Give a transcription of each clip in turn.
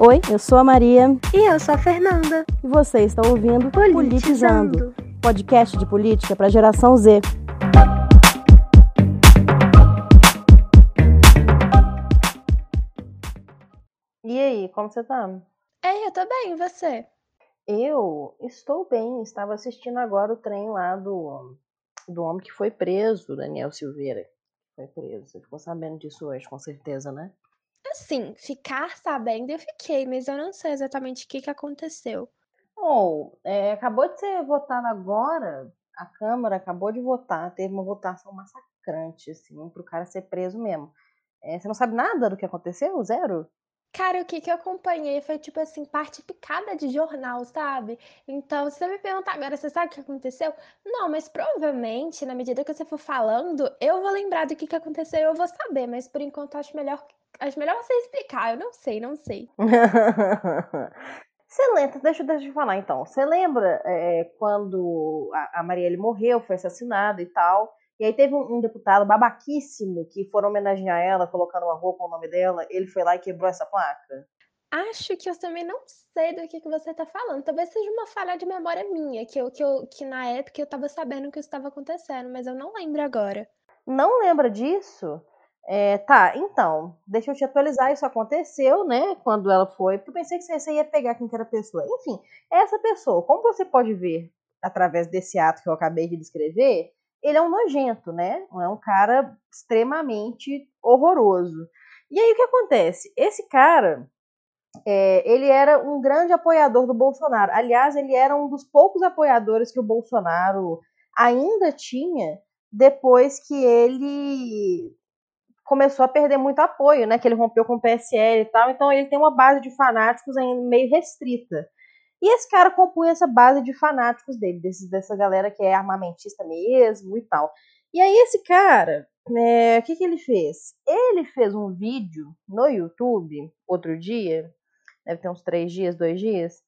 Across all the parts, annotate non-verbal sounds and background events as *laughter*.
Oi, eu sou a Maria. E eu sou a Fernanda. E você está ouvindo Politizando, Politizando podcast de política para a geração Z. E aí, como você tá? Ei, eu tô bem, e você? Eu estou bem. Estava assistindo agora o trem lá do, do homem que foi preso, Daniel Silveira. Foi preso. Você ficou sabendo disso hoje, com certeza, né? Assim, ficar sabendo eu fiquei, mas eu não sei exatamente o que, que aconteceu. Ou, é, acabou de ser votado agora, a Câmara acabou de votar, teve uma votação massacrante, assim, pro cara ser preso mesmo. É, você não sabe nada do que aconteceu? Zero? Cara, o que, que eu acompanhei foi, tipo assim, parte picada de jornal, sabe? Então, se você me perguntar agora, você sabe o que aconteceu? Não, mas provavelmente, na medida que você for falando, eu vou lembrar do que, que aconteceu eu vou saber, mas por enquanto acho melhor, acho melhor você explicar. Eu não sei, não sei. *laughs* Você lembra, deixa, deixa eu falar então. Você lembra é, quando a, a Marielle morreu, foi assassinada e tal? E aí teve um, um deputado babaquíssimo que foram homenagear ela, colocando uma roupa com o nome dela. Ele foi lá e quebrou essa placa. Acho que eu também não sei do que, que você tá falando. Talvez seja uma falha de memória minha, que, eu, que, eu, que na época eu tava sabendo que isso estava acontecendo, mas eu não lembro agora. Não lembra disso? É, tá, então, deixa eu te atualizar. Isso aconteceu, né? Quando ela foi. Porque eu pensei que você ia pegar quem que era a pessoa. Enfim, essa pessoa, como você pode ver através desse ato que eu acabei de descrever, ele é um nojento, né? É um cara extremamente horroroso. E aí o que acontece? Esse cara, é, ele era um grande apoiador do Bolsonaro. Aliás, ele era um dos poucos apoiadores que o Bolsonaro ainda tinha depois que ele começou a perder muito apoio, né? Que ele rompeu com o PSL e tal. Então ele tem uma base de fanáticos ainda meio restrita. E esse cara compunha essa base de fanáticos dele, desses, dessa galera que é armamentista mesmo e tal. E aí esse cara, é, o que, que ele fez? Ele fez um vídeo no YouTube outro dia, deve ter uns três dias, dois dias,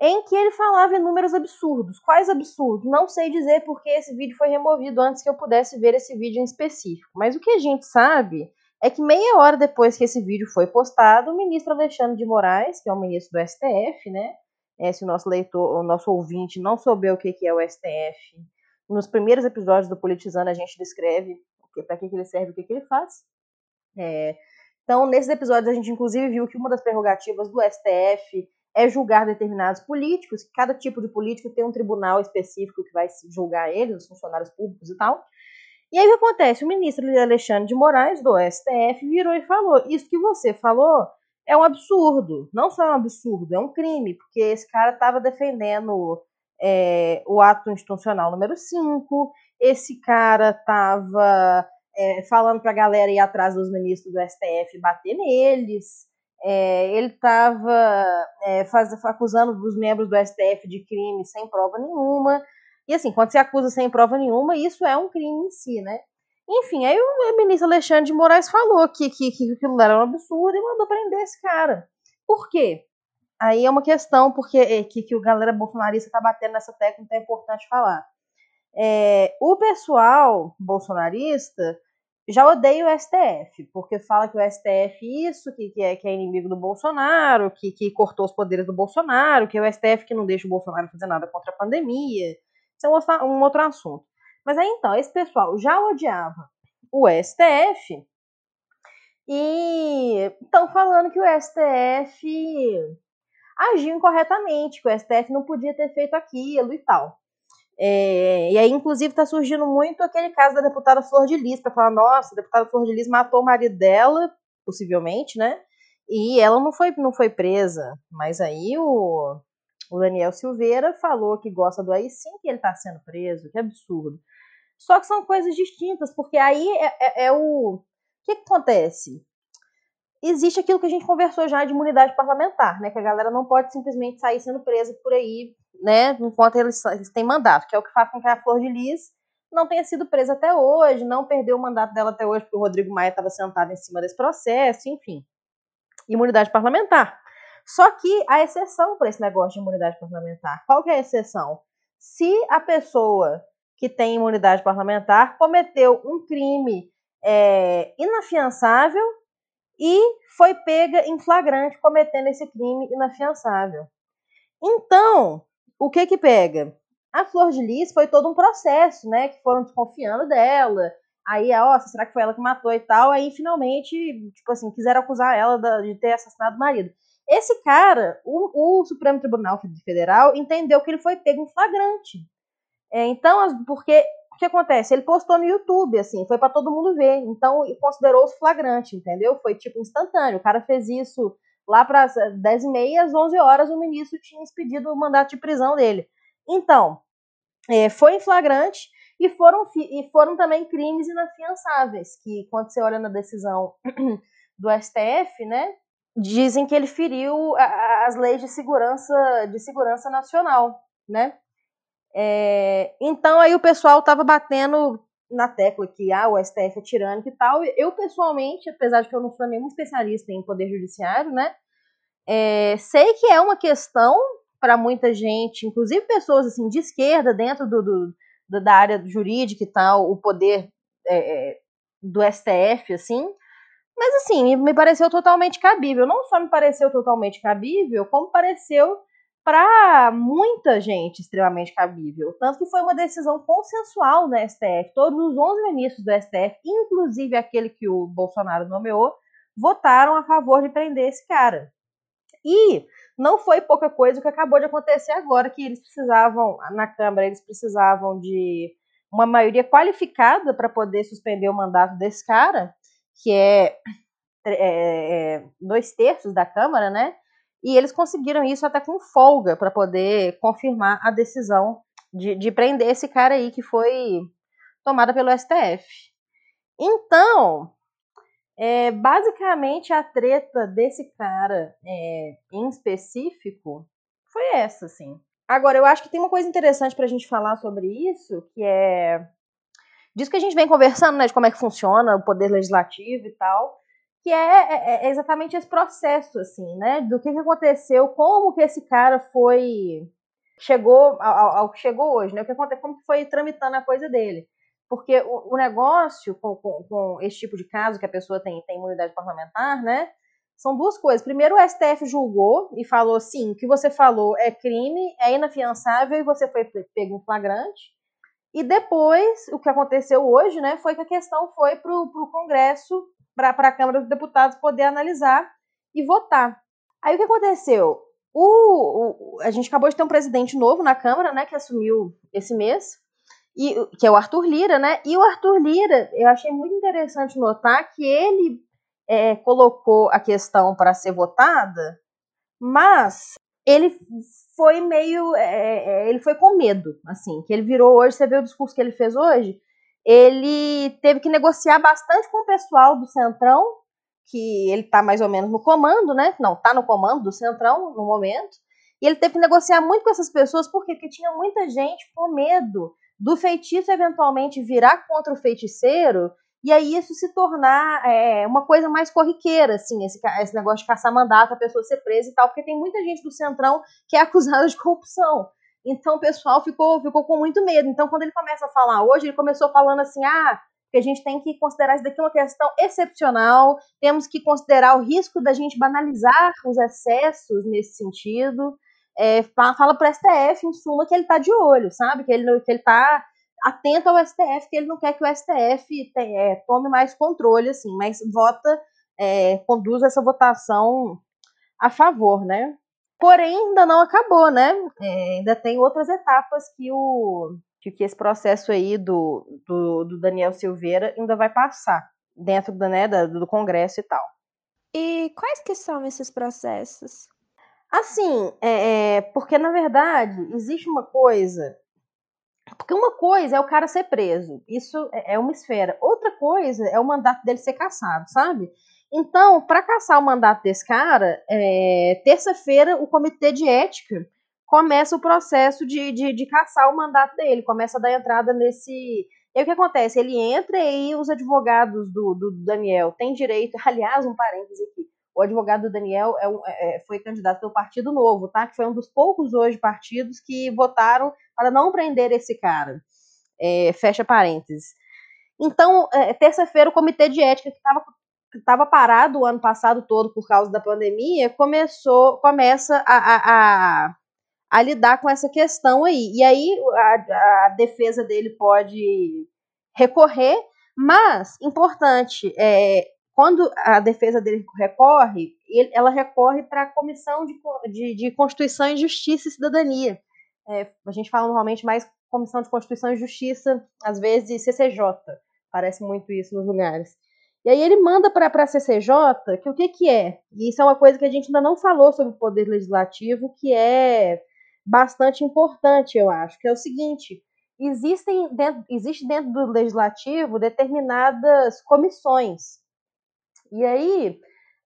em que ele falava em números absurdos. Quais absurdos? Não sei dizer porque esse vídeo foi removido antes que eu pudesse ver esse vídeo em específico. Mas o que a gente sabe é que meia hora depois que esse vídeo foi postado, o ministro Alexandre de Moraes, que é o ministro do STF, né? É, se o nosso leitor, o nosso ouvinte não souber o que é o STF, nos primeiros episódios do Politizando a gente descreve para que, que ele serve, o que, que ele faz. É, então, nesses episódios a gente inclusive viu que uma das prerrogativas do STF é julgar determinados políticos, cada tipo de político tem um tribunal específico que vai julgar eles, os funcionários públicos e tal. E aí o que acontece? O ministro Alexandre de Moraes, do STF, virou e falou: Isso que você falou é um absurdo. Não só é um absurdo, é um crime, porque esse cara estava defendendo é, o ato institucional número 5, esse cara estava é, falando para a galera ir atrás dos ministros do STF bater neles. É, ele estava é, acusando os membros do STF de crime sem prova nenhuma. E assim, quando se acusa sem prova nenhuma, isso é um crime em si, né? Enfim, aí o ministro Alexandre de Moraes falou que, que, que aquilo era um absurdo e mandou prender esse cara. Por quê? Aí é uma questão porque é, que, que o galera bolsonarista está batendo nessa tecla, então é importante falar. É, o pessoal bolsonarista já odeia o STF, porque fala que o STF isso, que, que, é, que é inimigo do Bolsonaro, que, que cortou os poderes do Bolsonaro, que é o STF que não deixa o Bolsonaro fazer nada contra a pandemia. Isso é um, um outro assunto. Mas aí então, esse pessoal já odiava o STF e estão falando que o STF agiu incorretamente, que o STF não podia ter feito aquilo e tal. É, e aí, inclusive, está surgindo muito aquele caso da deputada Flor de Lis, para falar, nossa, a deputada Flor de Lis matou o marido dela, possivelmente, né? E ela não foi, não foi presa. Mas aí o, o Daniel Silveira falou que gosta do AI-5 e ele está sendo preso, que absurdo. Só que são coisas distintas, porque aí é, é, é o. O que, que acontece? Existe aquilo que a gente conversou já de imunidade parlamentar, né? Que a galera não pode simplesmente sair sendo presa por aí né, enquanto eles, eles têm mandato, que é o que faz com que a Flor de Lis não tenha sido presa até hoje, não perdeu o mandato dela até hoje, porque o Rodrigo Maia estava sentado em cima desse processo, enfim. Imunidade parlamentar. Só que a exceção para esse negócio de imunidade parlamentar, qual que é a exceção? Se a pessoa que tem imunidade parlamentar cometeu um crime é, inafiançável e foi pega em flagrante cometendo esse crime inafiançável. Então, o que que pega? A Flor de Lis foi todo um processo, né? Que foram desconfiando dela. Aí, ó, será que foi ela que matou e tal? Aí, finalmente, tipo assim, quiseram acusar ela de ter assassinado o marido. Esse cara, o, o Supremo Tribunal Federal, entendeu que ele foi pego em flagrante. É, então, porque o que acontece? Ele postou no YouTube, assim, foi para todo mundo ver. Então, considerou-se flagrante, entendeu? Foi tipo instantâneo. O cara fez isso lá para 10 e meia, às 11 horas, o ministro tinha expedido o mandato de prisão dele. Então, é, foi em flagrante e foram, e foram também crimes inafiançáveis, que quando você olha na decisão *clears throat* do STF, né, dizem que ele feriu as leis de segurança, de segurança nacional, né? É, então aí o pessoal estava batendo na tecla que ah, o STF é tirânico e tal. Eu, pessoalmente, apesar de que eu não sou nenhum especialista em poder judiciário, né? É, sei que é uma questão para muita gente, inclusive pessoas assim de esquerda dentro do, do da área jurídica e tal, o poder é, é do STF, assim. Mas assim, me pareceu totalmente cabível. Não só me pareceu totalmente cabível, como pareceu para muita gente extremamente cabível. Tanto que foi uma decisão consensual da STF. Todos os 11 ministros do STF, inclusive aquele que o Bolsonaro nomeou, votaram a favor de prender esse cara. E não foi pouca coisa o que acabou de acontecer agora, que eles precisavam, na Câmara, eles precisavam de uma maioria qualificada para poder suspender o mandato desse cara, que é, é, é dois terços da Câmara, né? E eles conseguiram isso até com folga para poder confirmar a decisão de, de prender esse cara aí que foi tomada pelo STF. Então, é, basicamente a treta desse cara é, em específico foi essa, assim. Agora, eu acho que tem uma coisa interessante para a gente falar sobre isso, que é disso que a gente vem conversando, né, de como é que funciona o poder legislativo e tal que é, é, é, exatamente esse processo, assim, né? Do que, que aconteceu, como que esse cara foi chegou ao, que chegou hoje, né? O que aconteceu, como que foi tramitando a coisa dele. Porque o, o negócio com, com, com, esse tipo de caso que a pessoa tem, tem imunidade parlamentar, né? São duas coisas. Primeiro, o STF julgou e falou sim, o que você falou é crime, é inafiançável e você foi pego em flagrante. E depois, o que aconteceu hoje, né, foi que a questão foi para o Congresso para a Câmara dos Deputados poder analisar e votar. Aí o que aconteceu? O, o, a gente acabou de ter um presidente novo na Câmara, né, que assumiu esse mês, e, que é o Arthur Lira, né? E o Arthur Lira, eu achei muito interessante notar que ele é, colocou a questão para ser votada, mas ele foi meio, é, é, ele foi com medo, assim, que ele virou hoje. Você vê o discurso que ele fez hoje? Ele teve que negociar bastante com o pessoal do Centrão, que ele está mais ou menos no comando, né? Não, está no comando do Centrão no momento. E ele teve que negociar muito com essas pessoas, por quê? Porque tinha muita gente com medo do feitiço eventualmente virar contra o feiticeiro e aí isso se tornar é, uma coisa mais corriqueira, assim, esse, esse negócio de caçar mandato, a pessoa ser presa e tal, porque tem muita gente do Centrão que é acusada de corrupção. Então o pessoal ficou, ficou com muito medo. Então, quando ele começa a falar hoje, ele começou falando assim: ah, que a gente tem que considerar isso daqui uma questão excepcional, temos que considerar o risco da gente banalizar os excessos nesse sentido. É, fala para o STF, em suma, que ele está de olho, sabe? Que ele, que ele tá atento ao STF, que ele não quer que o STF te, é, tome mais controle, assim, mas vota, é, conduz essa votação a favor, né? Porém, ainda não acabou, né? É, ainda tem outras etapas que o que esse processo aí do, do, do Daniel Silveira ainda vai passar dentro do, né, do Congresso e tal. E quais que são esses processos? Assim, é, é, porque na verdade existe uma coisa. Porque uma coisa é o cara ser preso, isso é, é uma esfera. Outra coisa é o mandato dele ser cassado, sabe? Então, para caçar o mandato desse cara, é, terça-feira o comitê de ética começa o processo de, de, de, caçar o mandato dele, começa a dar entrada nesse. E aí o que acontece? Ele entra e os advogados do, do Daniel têm direito. *laughs* Aliás, um parêntese aqui. O advogado do Daniel é é, é foi candidato pelo Partido Novo, tá? Que foi um dos poucos hoje partidos que votaram para não prender esse cara. É, fecha parênteses. Então, é, terça-feira, o comitê de ética que estava estava parado o ano passado todo por causa da pandemia, começou, começa a, a, a, a lidar com essa questão aí. E aí a, a defesa dele pode recorrer, mas importante, é, quando a defesa dele recorre, ele, ela recorre para a Comissão de, de, de, Constituição e Justiça e Cidadania. É, a gente fala normalmente mais Comissão de Constituição e Justiça, às vezes CCJ, parece muito isso nos lugares. E aí ele manda para a CCJ que o que, que é? E isso é uma coisa que a gente ainda não falou sobre o poder legislativo, que é bastante importante, eu acho, que é o seguinte: existem dentro, existe dentro do legislativo determinadas comissões. E aí,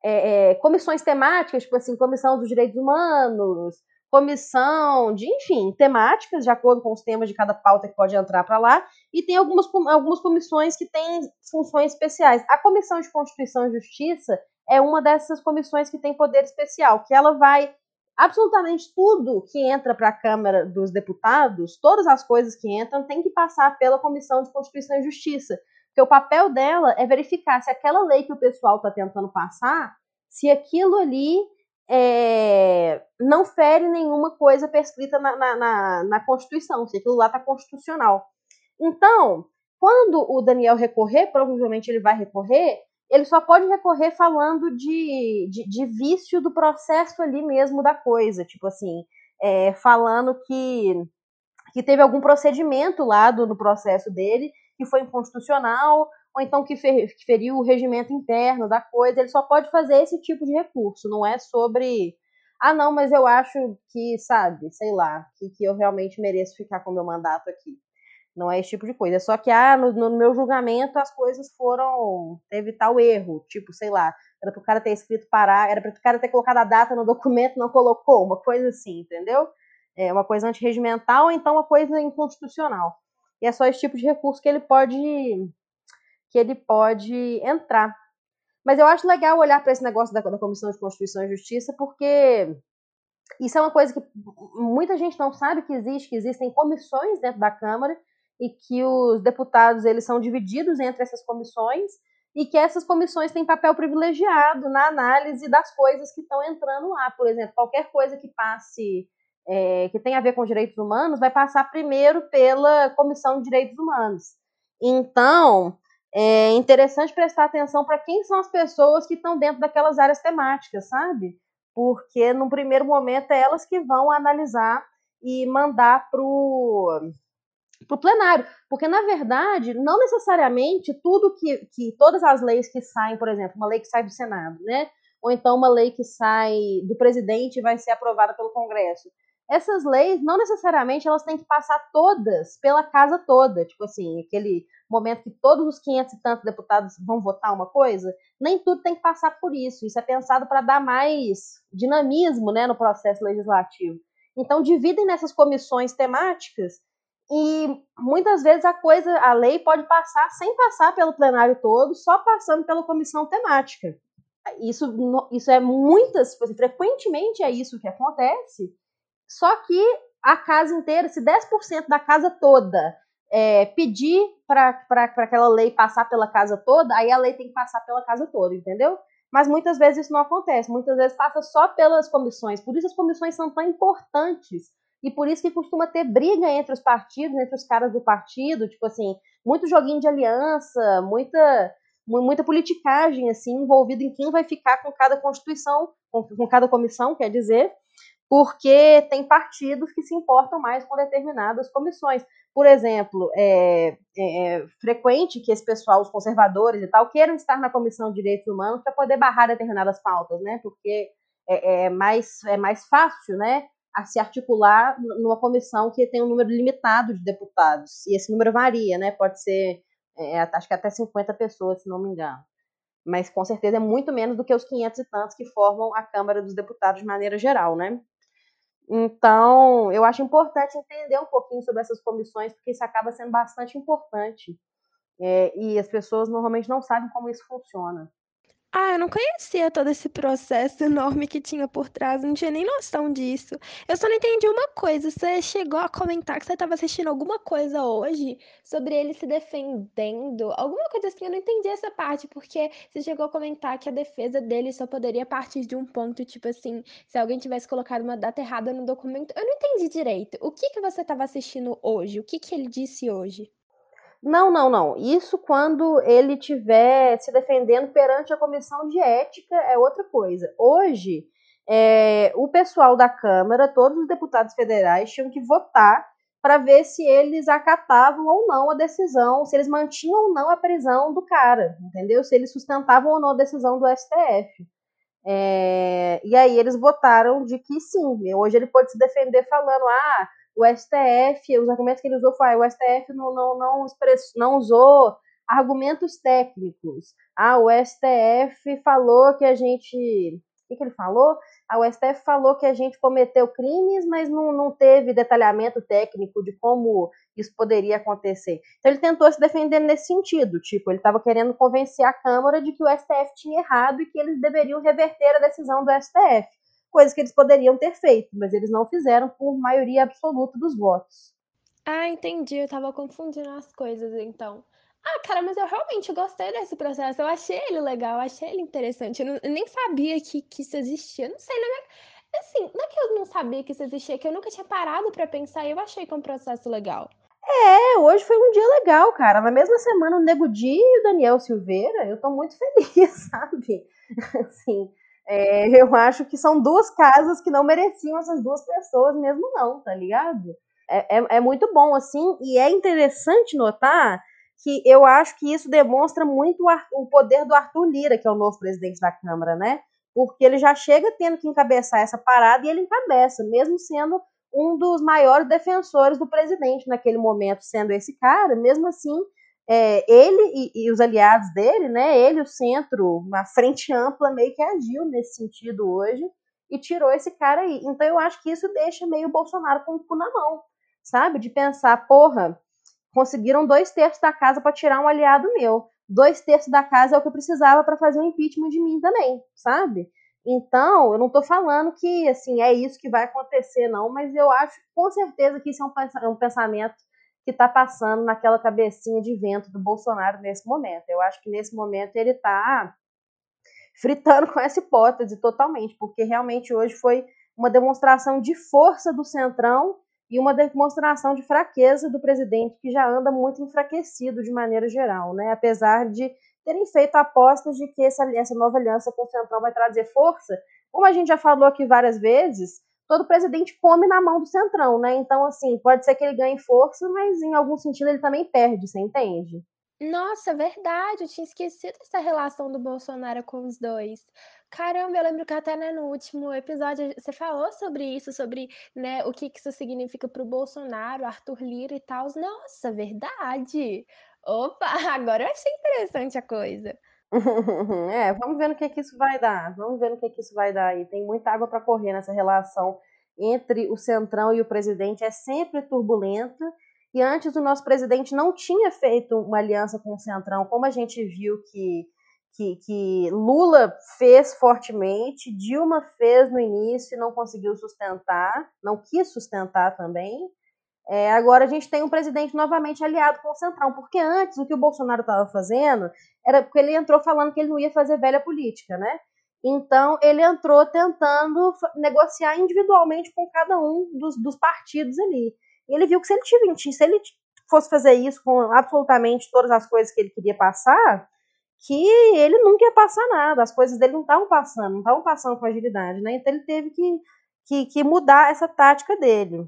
é, é, comissões temáticas, tipo assim, comissão dos direitos humanos, comissão de, enfim, temáticas, de acordo com os temas de cada pauta que pode entrar para lá, e tem algumas, algumas comissões que têm funções especiais. A Comissão de Constituição e Justiça é uma dessas comissões que tem poder especial, que ela vai absolutamente tudo que entra para a Câmara dos Deputados, todas as coisas que entram, tem que passar pela Comissão de Constituição e Justiça. Porque o papel dela é verificar se aquela lei que o pessoal está tentando passar, se aquilo ali é, não fere nenhuma coisa prescrita na, na, na, na Constituição, se aquilo lá está constitucional. Então, quando o Daniel recorrer, provavelmente ele vai recorrer, ele só pode recorrer falando de, de, de vício do processo ali mesmo da coisa, tipo assim, é, falando que, que teve algum procedimento lá do, no processo dele que foi inconstitucional, ou então que, fer, que feriu o regimento interno da coisa, ele só pode fazer esse tipo de recurso, não é sobre ah, não, mas eu acho que, sabe, sei lá, que, que eu realmente mereço ficar com o meu mandato aqui. Não é esse tipo de coisa. É só que, ah, no, no meu julgamento as coisas foram. Teve tal erro. Tipo, sei lá, era para o cara ter escrito parar, era para o cara ter colocado a data no documento, não colocou, uma coisa assim, entendeu? É uma coisa antirregimental ou então uma coisa inconstitucional. E é só esse tipo de recurso que ele pode que ele pode entrar. Mas eu acho legal olhar para esse negócio da, da Comissão de Constituição e Justiça, porque isso é uma coisa que muita gente não sabe que existe, que existem comissões dentro da Câmara e que os deputados eles são divididos entre essas comissões e que essas comissões têm papel privilegiado na análise das coisas que estão entrando lá. Por exemplo, qualquer coisa que passe é, que tem a ver com direitos humanos vai passar primeiro pela Comissão de Direitos Humanos. Então, é interessante prestar atenção para quem são as pessoas que estão dentro daquelas áreas temáticas, sabe? Porque no primeiro momento é elas que vão analisar e mandar para o plenário. Porque, na verdade, não necessariamente tudo que, que. Todas as leis que saem, por exemplo, uma lei que sai do Senado, né? Ou então uma lei que sai do presidente e vai ser aprovada pelo Congresso essas leis não necessariamente elas têm que passar todas pela casa toda, tipo assim, aquele momento que todos os 500 e tantos deputados vão votar uma coisa, nem tudo tem que passar por isso. Isso é pensado para dar mais dinamismo, né, no processo legislativo. Então dividem nessas comissões temáticas e muitas vezes a coisa, a lei pode passar sem passar pelo plenário todo, só passando pela comissão temática. Isso, isso é muitas, frequentemente é isso que acontece. Só que a casa inteira, se 10% da casa toda é, pedir para aquela lei passar pela casa toda, aí a lei tem que passar pela casa toda, entendeu? Mas muitas vezes isso não acontece, muitas vezes passa só pelas comissões. Por isso as comissões são tão importantes. E por isso que costuma ter briga entre os partidos, entre os caras do partido, tipo assim, muito joguinho de aliança, muita muita politicagem assim envolvida em quem vai ficar com cada constituição, com, com cada comissão, quer dizer, porque tem partidos que se importam mais com determinadas comissões. Por exemplo, é, é, é, frequente que esse pessoal, os conservadores e tal, queiram estar na Comissão de Direitos Humanos para poder barrar determinadas pautas, né? Porque é, é, mais, é mais fácil, né? A se articular numa comissão que tem um número limitado de deputados. E esse número varia, né? Pode ser, é, acho que até 50 pessoas, se não me engano mas com certeza é muito menos do que os 500 e tantos que formam a Câmara dos Deputados de maneira geral, né? Então, eu acho importante entender um pouquinho sobre essas comissões, porque isso acaba sendo bastante importante. É, e as pessoas normalmente não sabem como isso funciona. Ah, eu não conhecia todo esse processo *laughs* enorme que tinha por trás, não tinha nem noção disso. Eu só não entendi uma coisa, você chegou a comentar que você estava assistindo alguma coisa hoje sobre ele se defendendo, alguma coisa assim, eu não entendi essa parte, porque você chegou a comentar que a defesa dele só poderia partir de um ponto, tipo assim, se alguém tivesse colocado uma data errada no documento. Eu não entendi direito. O que que você estava assistindo hoje? O que que ele disse hoje? Não, não, não. Isso quando ele estiver se defendendo perante a comissão de ética é outra coisa. Hoje, é, o pessoal da Câmara, todos os deputados federais, tinham que votar para ver se eles acatavam ou não a decisão, se eles mantinham ou não a prisão do cara, entendeu? Se eles sustentavam ou não a decisão do STF. É, e aí eles votaram de que sim. Hoje ele pode se defender falando: ah, o STF, os argumentos que ele usou foi, ah, o STF não, não, não, express, não usou argumentos técnicos. Ah, o STF falou que a gente. O que, que ele falou? Ah, o STF falou que a gente cometeu crimes, mas não, não teve detalhamento técnico de como isso poderia acontecer. Então ele tentou se defender nesse sentido, tipo, ele estava querendo convencer a Câmara de que o STF tinha errado e que eles deveriam reverter a decisão do STF coisa que eles poderiam ter feito, mas eles não fizeram por maioria absoluta dos votos. Ah, entendi. Eu tava confundindo as coisas, então. Ah, cara, mas eu realmente gostei desse processo. Eu achei ele legal, achei ele interessante. Eu, não, eu nem sabia que, que isso existia. Não sei, na minha. Assim, não é que eu não sabia que isso existia, é que eu nunca tinha parado para pensar e eu achei que é um processo legal. É, hoje foi um dia legal, cara. Na mesma semana, o Nego Di e o Daniel Silveira, eu tô muito feliz, *laughs* sabe? Assim, é, eu acho que são duas casas que não mereciam essas duas pessoas mesmo não, tá ligado? É, é, é, muito bom, assim, e é interessante notar que eu acho que isso demonstra muito o, o poder do Arthur Lira, que é o novo presidente da Câmara, né? Porque ele já chega tendo que encabeçar essa parada e ele encabeça, mesmo sendo um dos maiores defensores do presidente naquele momento, sendo esse cara, mesmo assim, é, ele e, e, os aliados dele, né, ele, o centro, uma frente ampla, meio que agiu nesse sentido hoje e tirou esse cara aí. Então eu acho que isso deixa meio o Bolsonaro com o cu na mão, sabe? De pensar, porra, conseguiram dois terços da casa para tirar um aliado meu. Dois terços da casa é o que eu precisava para fazer um impeachment de mim também, sabe? Então, eu não estou falando que assim é isso que vai acontecer, não, mas eu acho com certeza que isso é um pensamento que está passando naquela cabecinha de vento do Bolsonaro nesse momento. Eu acho que nesse momento ele está fritando com essa hipótese totalmente, porque realmente hoje foi uma demonstração de força do Centrão e uma demonstração de fraqueza do presidente, que já anda muito enfraquecido de maneira geral, né? apesar de terem feito apostas de que essa, essa nova aliança com o Centrão vai trazer força. Como a gente já falou aqui várias vezes, todo presidente come na mão do centrão, né? Então, assim, pode ser que ele ganhe força, mas em algum sentido ele também perde, você entende? Nossa, verdade, eu tinha esquecido essa relação do Bolsonaro com os dois. Caramba, eu lembro que até né, no último episódio você falou sobre isso, sobre né, o que, que isso significa para o Bolsonaro, Arthur Lira e tal. Nossa, verdade. Opa, *laughs* agora eu achei interessante a coisa. *laughs* É, vamos ver no que, que isso vai dar. Vamos ver no que, que isso vai dar aí. Tem muita água para correr nessa relação entre o Centrão e o presidente. É sempre turbulenta. E antes o nosso presidente não tinha feito uma aliança com o Centrão, como a gente viu que, que, que Lula fez fortemente, Dilma fez no início e não conseguiu sustentar, não quis sustentar também. É, agora a gente tem um presidente novamente aliado com o Centrão, porque antes o que o Bolsonaro estava fazendo era porque ele entrou falando que ele não ia fazer velha política, né? Então ele entrou tentando negociar individualmente com cada um dos, dos partidos ali. E ele viu que se ele, tivesse, se ele fosse fazer isso com absolutamente todas as coisas que ele queria passar, que ele nunca ia passar nada, as coisas dele não estavam passando, não estavam passando com agilidade, né? Então ele teve que, que, que mudar essa tática dele.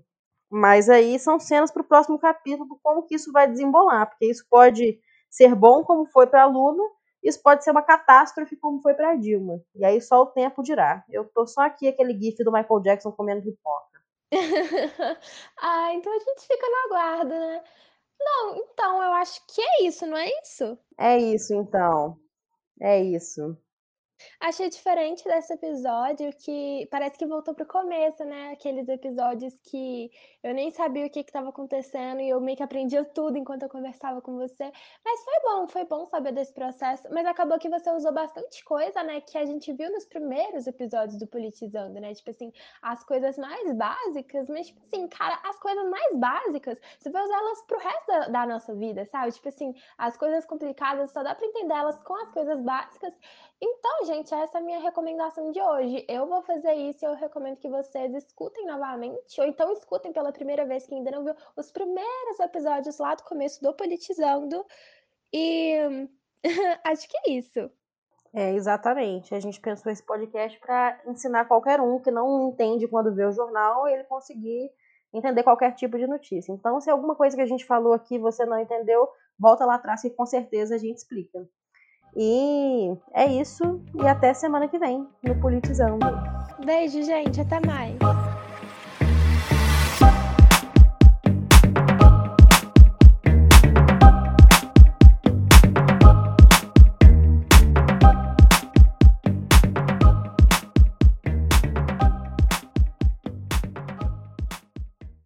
Mas aí são cenas para o próximo capítulo, como que isso vai desembolar, porque isso pode ser bom, como foi para Lula, isso pode ser uma catástrofe, como foi para Dilma. E aí só o tempo dirá. Eu tô só aqui aquele gif do Michael Jackson comendo pipoca. *laughs* ah, então a gente fica no aguardo, né? Não, então eu acho que é isso, não é isso? É isso, então. É isso. Achei diferente desse episódio que parece que voltou pro começo, né? Aqueles episódios que eu nem sabia o que estava acontecendo e eu meio que aprendia tudo enquanto eu conversava com você. Mas foi bom, foi bom saber desse processo. Mas acabou que você usou bastante coisa, né? Que a gente viu nos primeiros episódios do Politizando, né? Tipo assim, as coisas mais básicas, mas tipo assim, cara, as coisas mais básicas, você vai usar elas pro resto da, da nossa vida, sabe? Tipo assim, as coisas complicadas só dá pra entender elas com as coisas básicas. Então, gente, essa é a minha recomendação de hoje. Eu vou fazer isso e eu recomendo que vocês escutem novamente, ou então escutem pela primeira vez que ainda não viu os primeiros episódios lá do começo do Politizando. E *laughs* acho que é isso. É, exatamente. A gente pensou esse podcast para ensinar qualquer um que não entende quando vê o jornal, ele conseguir entender qualquer tipo de notícia. Então, se alguma coisa que a gente falou aqui você não entendeu, volta lá atrás que com certeza a gente explica. E é isso. E até semana que vem no Politizando. Beijo, gente. Até mais.